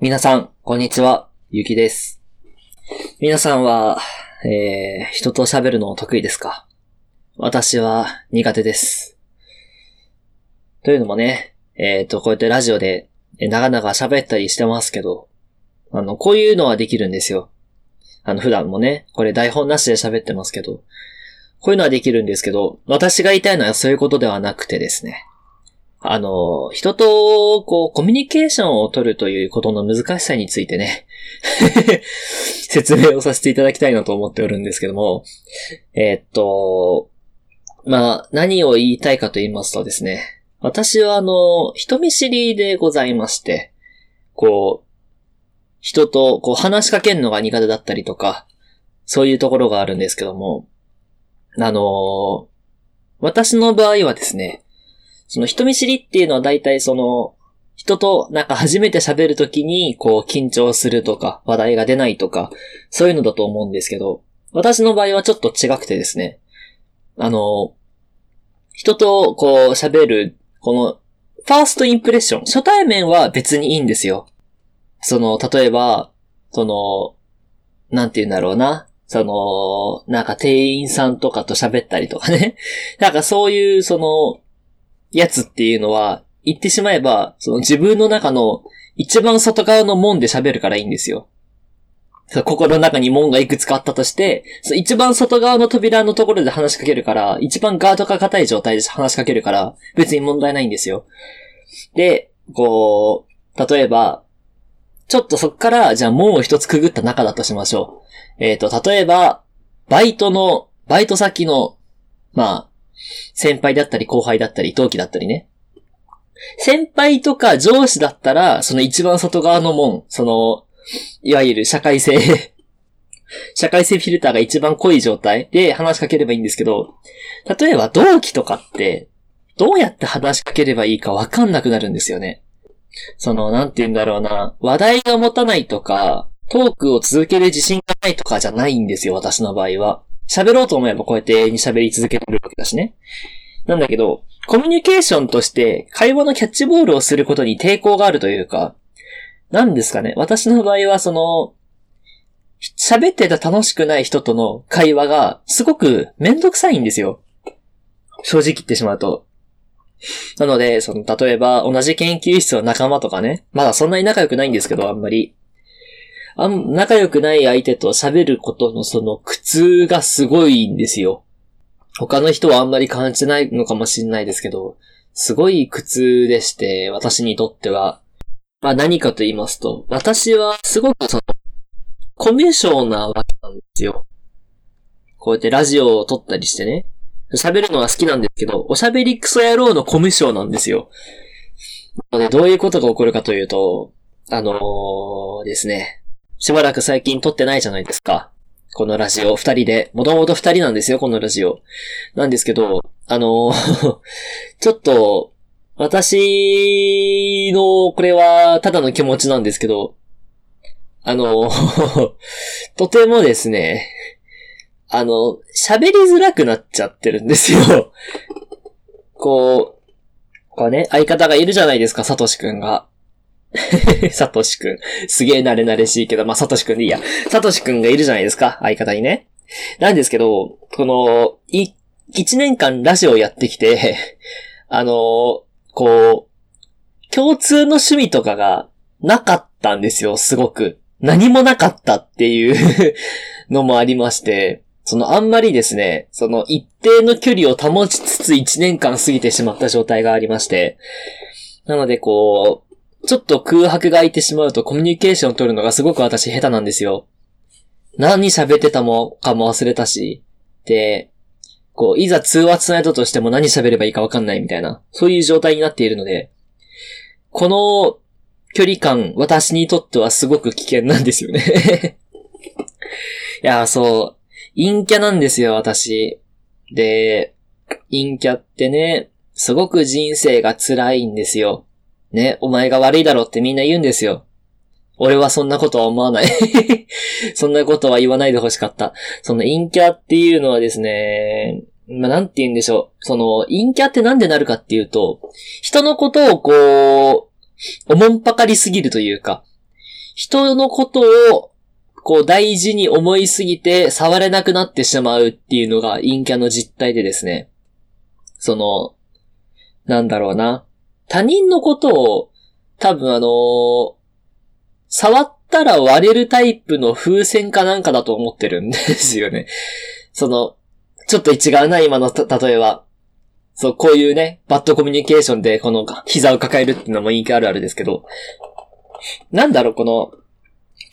皆さん、こんにちは。ゆきです。皆さんは、えー、人と喋るの得意ですか？私は苦手です。というのもね、えっ、と、こうやってラジオで、えー長々喋ったりしてますけど、あの、こういうのはできるんですよ。あの、普段もね、これ台本なしで喋ってますけど、こういうのはできるんですけど、私が言いたいのはそういうことではなくてですね。あの、人と、こう、コミュニケーションを取るということの難しさについてね、説明をさせていただきたいなと思っておるんですけども、えーっと、まあ、何を言いたいかと言いますとですね、私はあの、人見知りでございまして、こう、人とこう話しかけるのが苦手だったりとか、そういうところがあるんですけども、あの私の場合はですね、その人見知りっていうのは大体その、人となんか初めて喋るときにこう緊張するとか話題が出ないとか、そういうのだと思うんですけど、私の場合はちょっと違くてですね、あの、人とこう喋る、この、ファーストインプレッション、初対面は別にいいんですよ。その、例えば、その、なんて言うんだろうな。その、なんか店員さんとかと喋ったりとかね。なんかそういう、その、やつっていうのは、言ってしまえば、その自分の中の一番外側の門で喋るからいいんですよ。心の中に門がいくつかあったとして、一番外側の扉のところで話しかけるから、一番ガードが硬い状態で話しかけるから、別に問題ないんですよ。で、こう、例えば、ちょっとそっから、じゃあ門を一つくぐった中だとしましょう。えっ、と、例えば、バイトの、バイト先の、まあ、先輩だったり後輩だったり同期だったりね。先輩とか上司だったら、その一番外側の門、その、いわゆる社会性、社会性フィルターが一番濃い状態で話しかければいいんですけど、例えば同期とかって、どうやって話しかければいいかわかんなくなるんですよね。その、なんて言うんだろうな、話題が持たないとか、トークを続ける自信がないとかじゃないんですよ、私の場合は。喋ろうと思えばこうやってに喋り続けるわけだしね。なんだけど、コミュニケーションとして会話のキャッチボールをすることに抵抗があるというか、なんですかね。私の場合はその、喋ってて楽しくない人との会話がすごくめんどくさいんですよ。正直言ってしまうと。なので、その、例えば同じ研究室の仲間とかね、まだそんなに仲良くないんですけど、あんまり。あん、仲良くない相手と喋ることのその苦痛がすごいんですよ。他の人はあんまり感じないのかもしれないですけど、すごい苦痛でして、私にとっては。まあ何かと言いますと、私はすごくその、コミュ障なわけなんですよ。こうやってラジオを撮ったりしてね。喋るのは好きなんですけど、おしゃべりクソ野郎のコミュ障なんですよ。なのでどういうことが起こるかというと、あのー、ですね。しばらく最近撮ってないじゃないですか。このラジオ、二人で。もともと二人なんですよ、このラジオ。なんですけど、あの ちょっと、私の、これは、ただの気持ちなんですけど、あの とてもですね、あの、喋りづらくなっちゃってるんですよ。こう、こうね、相方がいるじゃないですか、サトシくんが。サトシくん。すげえ慣れ慣れしいけど、まあ、サトシくんでいいや。サトシくんがいるじゃないですか、相方にね。なんですけど、この、い、一年間ラジオやってきて、あの、こう、共通の趣味とかがなかったんですよ、すごく。何もなかったっていう のもありまして、そのあんまりですね、その一定の距離を保ちつつ一年間過ぎてしまった状態がありまして、なのでこう、ちょっと空白が空いてしまうとコミュニケーションを取るのがすごく私下手なんですよ。何喋ってたもかも忘れたし、で、こう、いざ通話つないだとしても何喋ればいいかわかんないみたいな、そういう状態になっているので、この距離感、私にとってはすごく危険なんですよね。いや、そう、陰キャなんですよ、私。で、陰キャってね、すごく人生が辛いんですよ。ね、お前が悪いだろってみんな言うんですよ。俺はそんなことは思わない。そんなことは言わないでほしかった。その陰キャっていうのはですね、まあ、なんて言うんでしょう。その、陰キャってなんでなるかっていうと、人のことをこう、おもんぱかりすぎるというか、人のことを、こう大事に思いすぎて触れなくなってしまうっていうのが陰キャの実態でですね。その、なんだろうな。他人のことを、多分あのー触ったら割れるタイプの風船かなんかだと思ってるんですよね。その、ちょっと違うな、今の例えは。そう、こういうね、バッドコミュニケーションでこの膝を抱えるっていうのもいいあるあるですけど、なんだろう、この、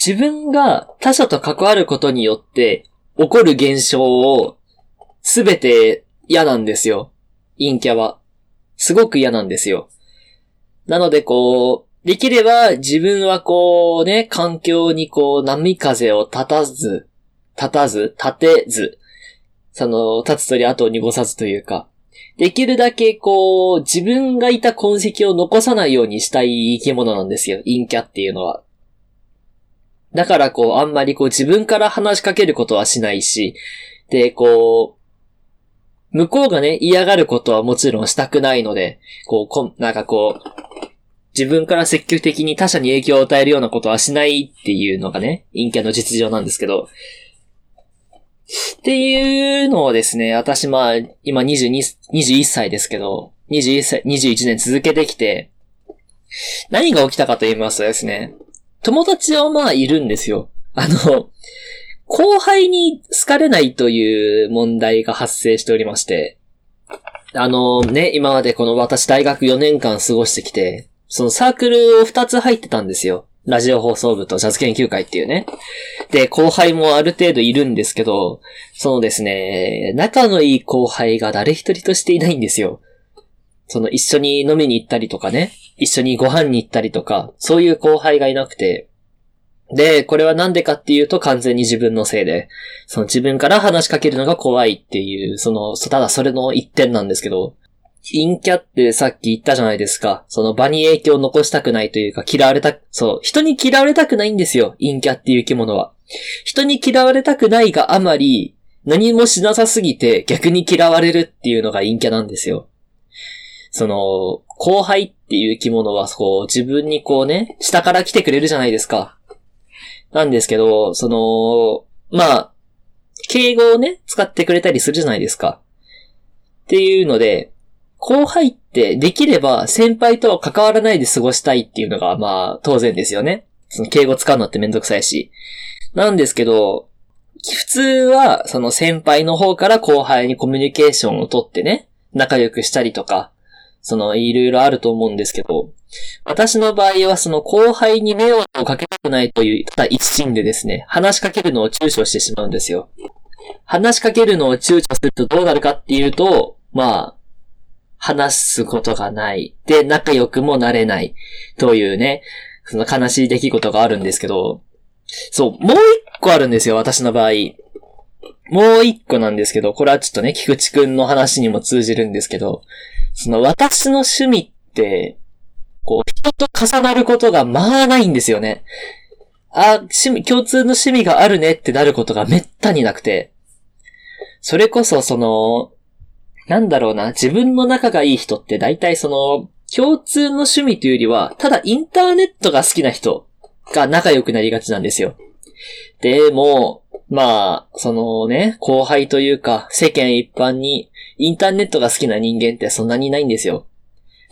自分が他者と関わることによって起こる現象をすべて嫌なんですよ。陰キャは。すごく嫌なんですよ。なのでこう、できれば自分はこうね、環境にこう波風を立たず、立たず、立てず、その、立つ鳥後を濁さずというか、できるだけこう、自分がいた痕跡を残さないようにしたい生き物なんですよ。陰キャっていうのは。だからこう、あんまりこう自分から話しかけることはしないし、で、こう、向こうがね、嫌がることはもちろんしたくないので、こう、こなんかこう、自分から積極的に他者に影響を与えるようなことはしないっていうのがね、陰キャの実情なんですけど、っていうのをですね、私まあ、今22、21歳ですけど、21歳、21年続けてきて、何が起きたかと言いますとですね、友達はまあいるんですよ。あの、後輩に好かれないという問題が発生しておりまして、あのね、今までこの私大学4年間過ごしてきて、そのサークルを2つ入ってたんですよ。ラジオ放送部とジャズ研究会っていうね。で、後輩もある程度いるんですけど、そのですね、仲のいい後輩が誰一人としていないんですよ。その一緒に飲みに行ったりとかね、一緒にご飯に行ったりとか、そういう後輩がいなくて。で、これはなんでかっていうと完全に自分のせいで、その自分から話しかけるのが怖いっていう、その、ただそれの一点なんですけど、陰キャってさっき言ったじゃないですか。その場に影響を残したくないというか、嫌われた、そう、人に嫌われたくないんですよ。陰キャっていう生き物は。人に嫌われたくないがあまり、何もしなさすぎて逆に嫌われるっていうのが陰キャなんですよ。その、後輩っていう生き物は、こう、自分にこうね、下から来てくれるじゃないですか。なんですけど、その、まあ、敬語をね、使ってくれたりするじゃないですか。っていうので、後輩ってできれば先輩とは関わらないで過ごしたいっていうのがまあ当然ですよね。その敬語使うのってめんどくさいし。なんですけど、普通はその先輩の方から後輩にコミュニケーションをとってね、仲良くしたりとか、そのいろいろあると思うんですけど、私の場合はその後輩に迷惑をかけたくないというただ一心でですね、話しかけるのを躊躇してしまうんですよ。話しかけるのを躊躇するとどうなるかっていうと、まあ、話すことがない。で、仲良くもなれない。というね、その悲しい出来事があるんですけど、そう、もう一個あるんですよ、私の場合。もう一個なんですけど、これはちょっとね、菊池くんの話にも通じるんですけど、その私の趣味って、こう、人と重なることがまあないんですよね。あ、趣味、共通の趣味があるねってなることがめったになくて、それこそその、なんだろうな、自分の仲がいい人って大体その、共通の趣味というよりは、ただインターネットが好きな人が仲良くなりがちなんですよ。でも、まあ、そのね、後輩というか、世間一般にインターネットが好きな人間ってそんなにいないんですよ。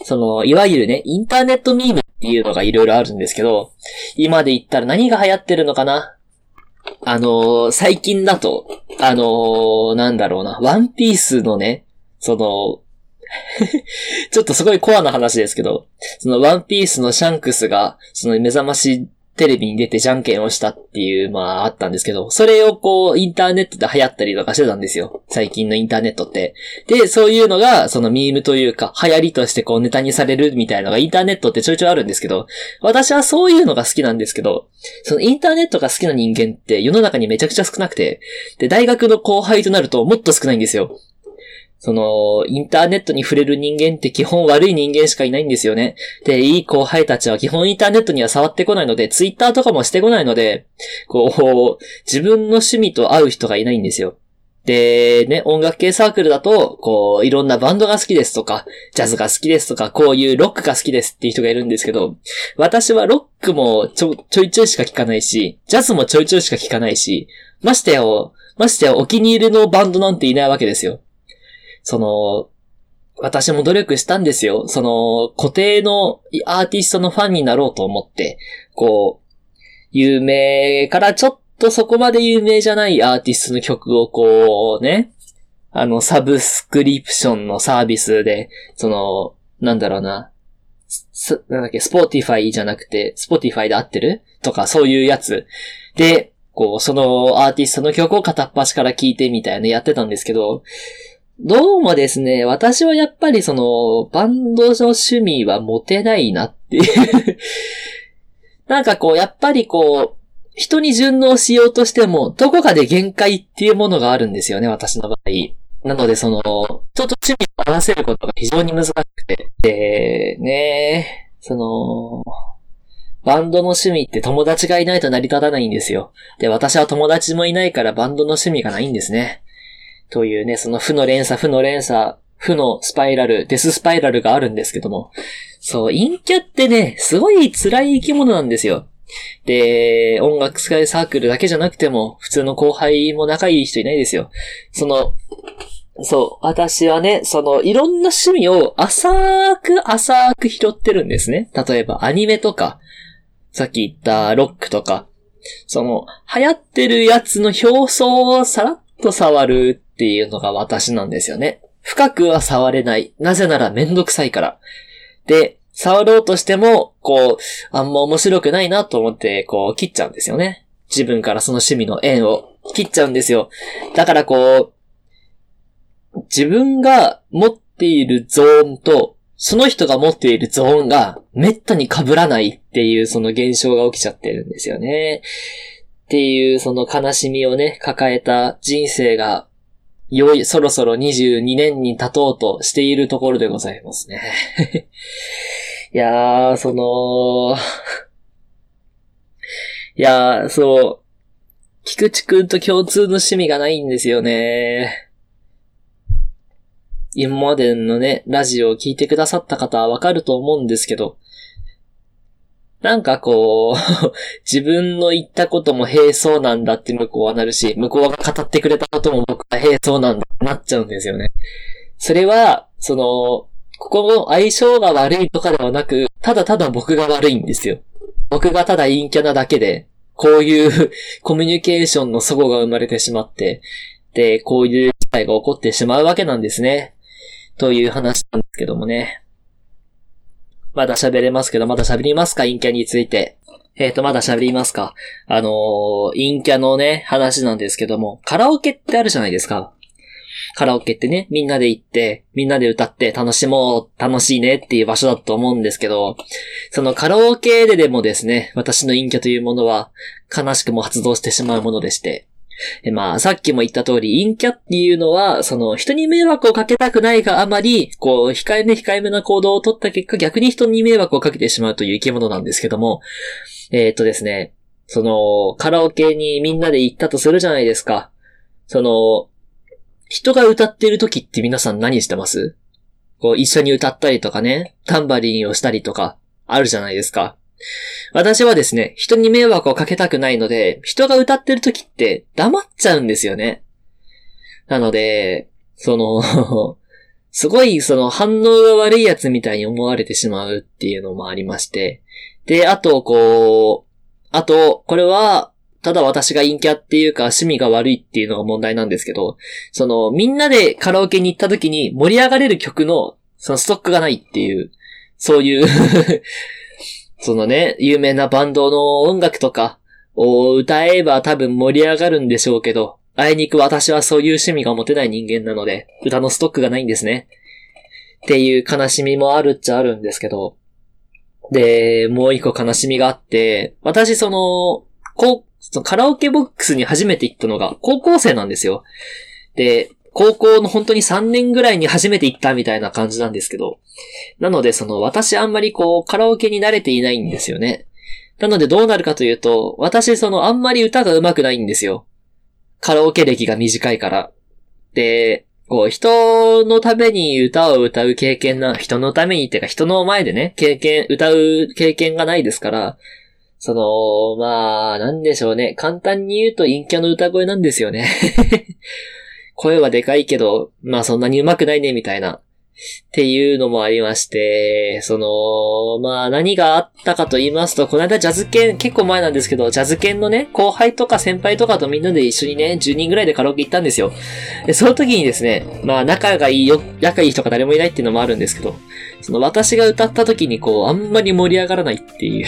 その、いわゆるね、インターネットミームっていうのがいろいろあるんですけど、今で言ったら何が流行ってるのかな？あのー、最近だと、あのー、なんだろうな、ワンピースのね、その、ちょっとすごいコアな話ですけど、そのワンピースのシャンクスが、その目覚ましテレビに出てじゃんけんをしたっていう、まああったんですけど、それをこう、インターネットで流行ったりとかしてたんですよ。最近のインターネットって。で、そういうのが、そのミームというか、流行りとしてこうネタにされるみたいなのがインターネットってちょいちょいあるんですけど、私はそういうのが好きなんですけど、そのインターネットが好きな人間って世の中にめちゃくちゃ少なくて、で、大学の後輩となるともっと少ないんですよ。その、インターネットに触れる人間って基本悪い人間しかいないんですよね。で、いい後輩たちは基本インターネットには触ってこないので、ツイッターとかもしてこないので、こう、自分の趣味と合う人がいないんですよ。で、ね、音楽系サークルだと、こう、いろんなバンドが好きですとか、ジャズが好きですとか、こういうロックが好きですっていう人がいるんですけど、私はロックもちょ、ちょいちょいしか聞かないし、ジャズもちょいちょいしか聞かないし、ましてや、ましてやお気に入りのバンドなんていないわけですよ。その、私も努力したんですよ。その、固定のアーティストのファンになろうと思って、こう、有名からちょっとそこまで有名じゃないアーティストの曲をこうね、あの、サブスクリプションのサービスで、その、なんだろうな、なんだっけ、スポーティファイじゃなくて、スポーティファイで合ってる？とか、そういうやつ。で、こう、そのアーティストの曲を片っ端から聴いてみたいなやってたんですけど、どうもですね、私はやっぱりその、バンドの趣味は持てないなっていう なんかこう、やっぱりこう、人に順応しようとしても、どこかで限界っていうものがあるんですよね、私の場合。なので、その、人と趣味を合わせることが非常に難しくて。で、ねその、バンドの趣味って友達がいないと成り立たないんですよ。で、私は友達もいないからバンドの趣味がないんですね。というね、その負の連鎖、負の連鎖、負のスパイラル、デススパイラルがあるんですけども。そう、陰キャってね、すごい辛い生き物なんですよ。で、音楽使いサークルだけじゃなくても、普通の後輩も仲いい人いないですよ。その、そう、私はね、その、いろんな趣味を浅く浅く拾ってるんですね。例えばアニメとか、さっき言ったロックとか、その、流行ってるやつの表層をさらっと触るっていうのが私なんですよね。深くは触れない。なぜならめんどくさいから。で、触ろうとしても、こう、あんま面白くないなと思って、こう、切っちゃうんですよね。自分からその趣味の縁を切っちゃうんですよ。だからこう、自分が持っているゾーンと、その人が持っているゾーンがめったに被らないっていうその現象が起きちゃってるんですよね。っていうその悲しみをね、抱えた人生が、よい、そろそろ22年に経とうとしているところでございますね。いやー、その、いやー、そう、菊池くんと共通の趣味がないんですよね。今までのね、ラジオを聞いてくださった方はわかると思うんですけど、なんかこう、自分の言ったこともへえそうなんだって向こうはなるし、向こうが語ってくれたことも僕はへえそうなんだってなっちゃうんですよね。それは、その、ここの相性が悪いとかではなく、ただただ僕が悪いんですよ。僕がただ陰キャなだけで、こういう コミュニケーションの齟齬が生まれてしまって、で、こういう事態が起こってしまうわけなんですね。という話なんですけどもね。まだ喋れますけど、まだ喋りますか？陰キャについて。えっ、ー、と、まだ喋りますか？あのー、陰キャのね、話なんですけども、カラオケってあるじゃないですか。カラオケってね、みんなで行って、みんなで歌って楽しもう、楽しいねっていう場所だと思うんですけど、そのカラオケででもですね、私の陰キャというものは、悲しくも発動してしまうものでして、まあ、さっきも言った通り、陰キャっていうのは、その、人に迷惑をかけたくないがあまり、こう、控えめ控えめな行動をとった結果、逆に人に迷惑をかけてしまうという生き物なんですけども、えー、っとですね、その、カラオケにみんなで行ったとするじゃないですか。その、人が歌ってる時って皆さん何してます？こう、一緒に歌ったりとかね、タンバリンをしたりとか、あるじゃないですか。私はですね、人に迷惑をかけたくないので、人が歌ってる時って黙っちゃうんですよね。なので、その すごいその反応が悪いやつみたいに思われてしまうっていうのもありまして。で、あと、こう、あと、これは、ただ私が陰キャっていうか趣味が悪いっていうのが問題なんですけど、その、みんなでカラオケに行った時に盛り上がれる曲の、そのストックがないっていう、そういうそのね、有名なバンドの音楽とかを歌えば多分盛り上がるんでしょうけど、あいにく私はそういう趣味が持てない人間なので、歌のストックがないんですね。っていう悲しみもあるっちゃあるんですけど、で、もう一個悲しみがあって、私その、こう、そのカラオケボックスに初めて行ったのが高校生なんですよ。で、高校の本当に3年ぐらいに初めて行ったみたいな感じなんですけど。なので、その私あんまりこうカラオケに慣れていないんですよね。なのでどうなるかというと、私そのあんまり歌が上手くないんですよ。カラオケ歴が短いから。て、こう、人のために歌を歌う経験な、人のためにっていうか人の前でね、経験、歌う経験がないですから、その、まあ、なんでしょうね。簡単に言うと陰キャの歌声なんですよね。声はでかいけど、まあそんなに上手くないね、みたいな。っていうのもありまして、その、まあ何があったかと言いますと、この間ジャズ犬、結構前なんですけど、ジャズ犬のね、後輩とか先輩とかとみんなで一緒にね、10人ぐらいでカラオケ行ったんですよ。で、その時にですね、まあ仲がいいよ、仲いい人が誰もいないっていうのもあるんですけど、その私が歌った時にこう、あんまり盛り上がらないっていう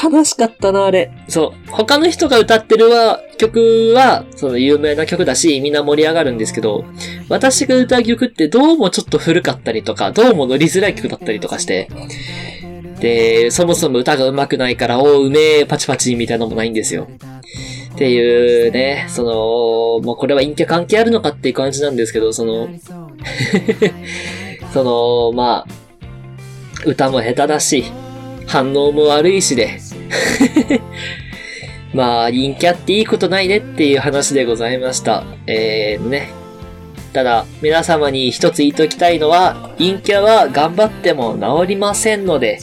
悲しかったな、あれ。そう。他の人が歌ってるは、曲は、その有名な曲だし、みんな盛り上がるんですけど、私が歌う曲ってどうもちょっと古かったりとか、どうも乗りづらい曲だったりとかして、で、そもそも歌が上手くないから、おう、うめえ、パチパチみたいなのもないんですよ。っていうね、その、もうこれは陰キャ関係あるのかっていう感じなんですけど、その その、まあ、歌も下手だし、反応も悪いしで、まあ、陰キャっていいことないねっていう話でございました。えー、ね。ただ、皆様に一つ言いときたいのは、陰キャは頑張っても治りませんので、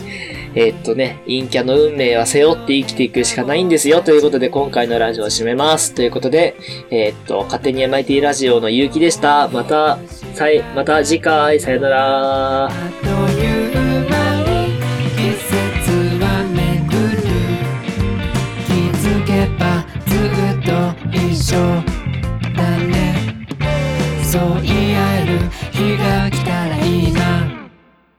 えー、っとね、陰キャの運命は背負って生きていくしかないんですよ。ということで、今回のラジオを締めます。ということで、えー、っと、勝手に MIT ラジオのゆうきでした。また、さい、また次回、さよなら。show.